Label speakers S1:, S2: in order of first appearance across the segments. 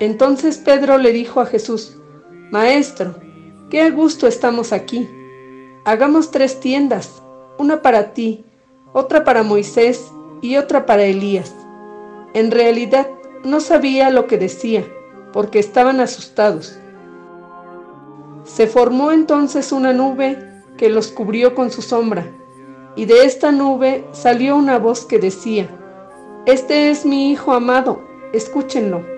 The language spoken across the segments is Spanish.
S1: Entonces Pedro le dijo a Jesús, Maestro, qué gusto estamos aquí. Hagamos tres tiendas, una para ti, otra para Moisés y otra para Elías. En realidad no sabía lo que decía, porque estaban asustados. Se formó entonces una nube que los cubrió con su sombra, y de esta nube salió una voz que decía, Este es mi Hijo amado, escúchenlo.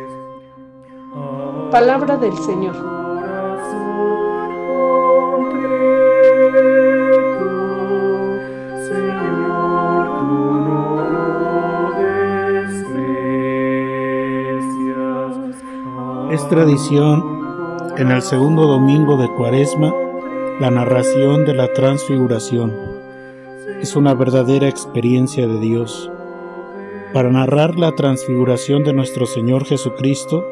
S1: Palabra del Señor.
S2: Es tradición en el segundo domingo de Cuaresma la narración de la transfiguración. Es una verdadera experiencia de Dios. Para narrar la transfiguración de nuestro Señor Jesucristo,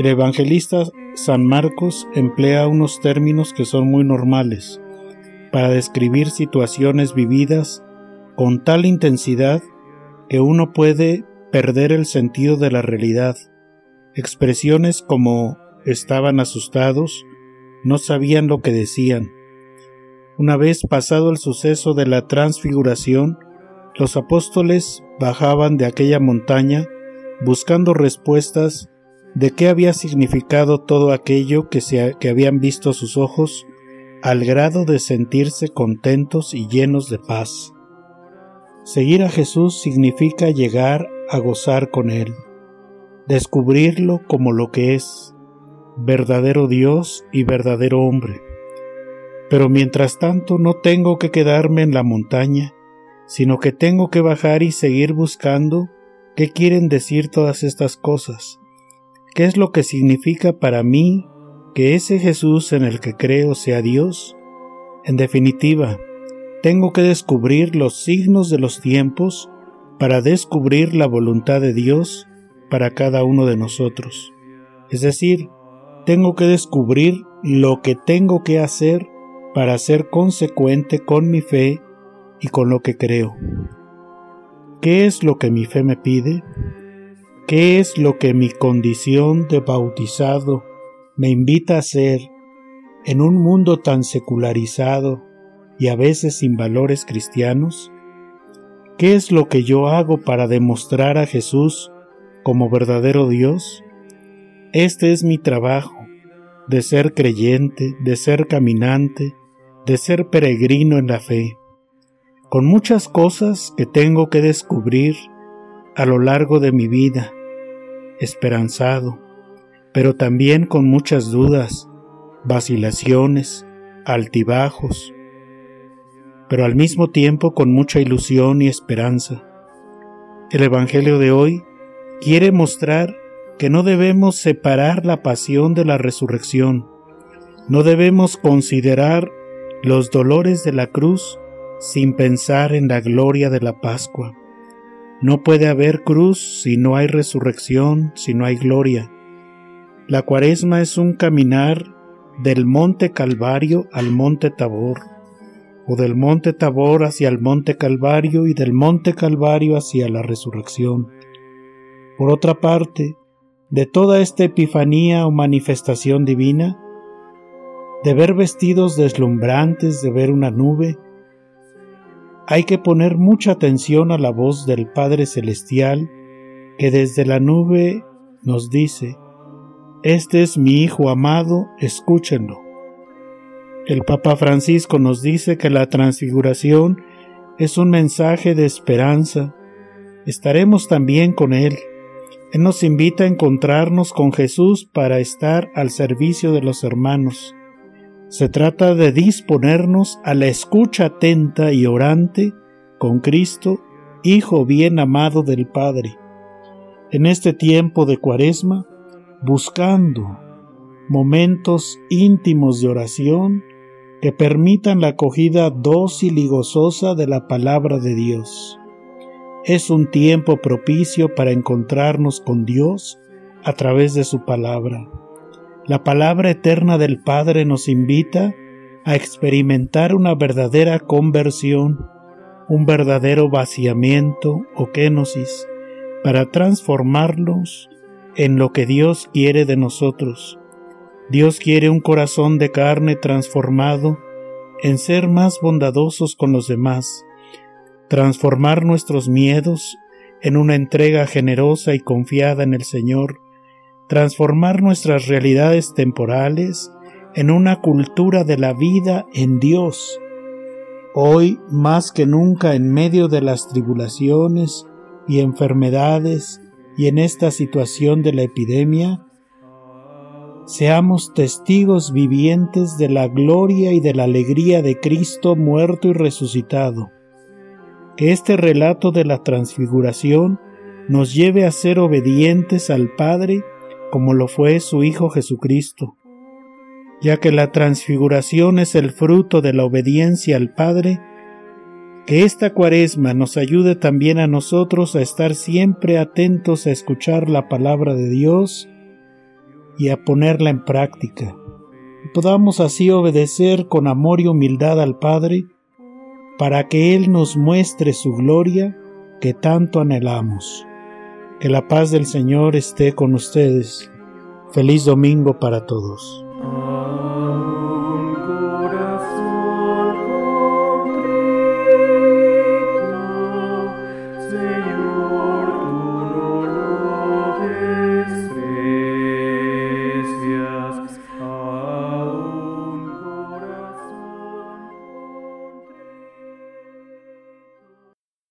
S2: el evangelista San Marcos emplea unos términos que son muy normales para describir situaciones vividas con tal intensidad que uno puede perder el sentido de la realidad. Expresiones como estaban asustados, no sabían lo que decían. Una vez pasado el suceso de la transfiguración, los apóstoles bajaban de aquella montaña buscando respuestas de qué había significado todo aquello que, se, que habían visto sus ojos al grado de sentirse contentos y llenos de paz. Seguir a Jesús significa llegar a gozar con Él, descubrirlo como lo que es, verdadero Dios y verdadero hombre. Pero mientras tanto no tengo que quedarme en la montaña, sino que tengo que bajar y seguir buscando qué quieren decir todas estas cosas, ¿Qué es lo que significa para mí que ese Jesús en el que creo sea Dios? En definitiva, tengo que descubrir los signos de los tiempos para descubrir la voluntad de Dios para cada uno de nosotros. Es decir, tengo que descubrir lo que tengo que hacer para ser consecuente con mi fe y con lo que creo. ¿Qué es lo que mi fe me pide? ¿Qué es lo que mi condición de bautizado me invita a hacer en un mundo tan secularizado y a veces sin valores cristianos? ¿Qué es lo que yo hago para demostrar a Jesús como verdadero Dios? Este es mi trabajo, de ser creyente, de ser caminante, de ser peregrino en la fe, con muchas cosas que tengo que descubrir a lo largo de mi vida, esperanzado, pero también con muchas dudas, vacilaciones, altibajos, pero al mismo tiempo con mucha ilusión y esperanza. El Evangelio de hoy quiere mostrar que no debemos separar la pasión de la resurrección, no debemos considerar los dolores de la cruz sin pensar en la gloria de la Pascua. No puede haber cruz si no hay resurrección, si no hay gloria. La cuaresma es un caminar del monte Calvario al monte Tabor, o del monte Tabor hacia el monte Calvario y del monte Calvario hacia la resurrección. Por otra parte, de toda esta epifanía o manifestación divina, de ver vestidos deslumbrantes, de ver una nube, hay que poner mucha atención a la voz del Padre Celestial que desde la nube nos dice, Este es mi Hijo amado, escúchenlo. El Papa Francisco nos dice que la transfiguración es un mensaje de esperanza. Estaremos también con Él. Él nos invita a encontrarnos con Jesús para estar al servicio de los hermanos. Se trata de disponernos a la escucha atenta y orante con Cristo, Hijo bien amado del Padre. En este tiempo de cuaresma, buscando momentos íntimos de oración que permitan la acogida dócil y gozosa de la palabra de Dios. Es un tiempo propicio para encontrarnos con Dios a través de su palabra. La palabra eterna del Padre nos invita a experimentar una verdadera conversión, un verdadero vaciamiento o kenosis, para transformarnos en lo que Dios quiere de nosotros. Dios quiere un corazón de carne transformado en ser más bondadosos con los demás, transformar nuestros miedos en una entrega generosa y confiada en el Señor, transformar nuestras realidades temporales en una cultura de la vida en Dios. Hoy, más que nunca, en medio de las tribulaciones y enfermedades y en esta situación de la epidemia, seamos testigos vivientes de la gloria y de la alegría de Cristo muerto y resucitado. Que este relato de la transfiguración nos lleve a ser obedientes al Padre como lo fue su Hijo Jesucristo, ya que la transfiguración es el fruto de la obediencia al Padre que esta cuaresma nos ayude también a nosotros a estar siempre atentos a escuchar la palabra de Dios y a ponerla en práctica, y podamos así obedecer con amor y humildad al Padre, para que Él nos muestre su gloria que tanto anhelamos. Que la paz del Señor esté con ustedes. Feliz domingo para todos.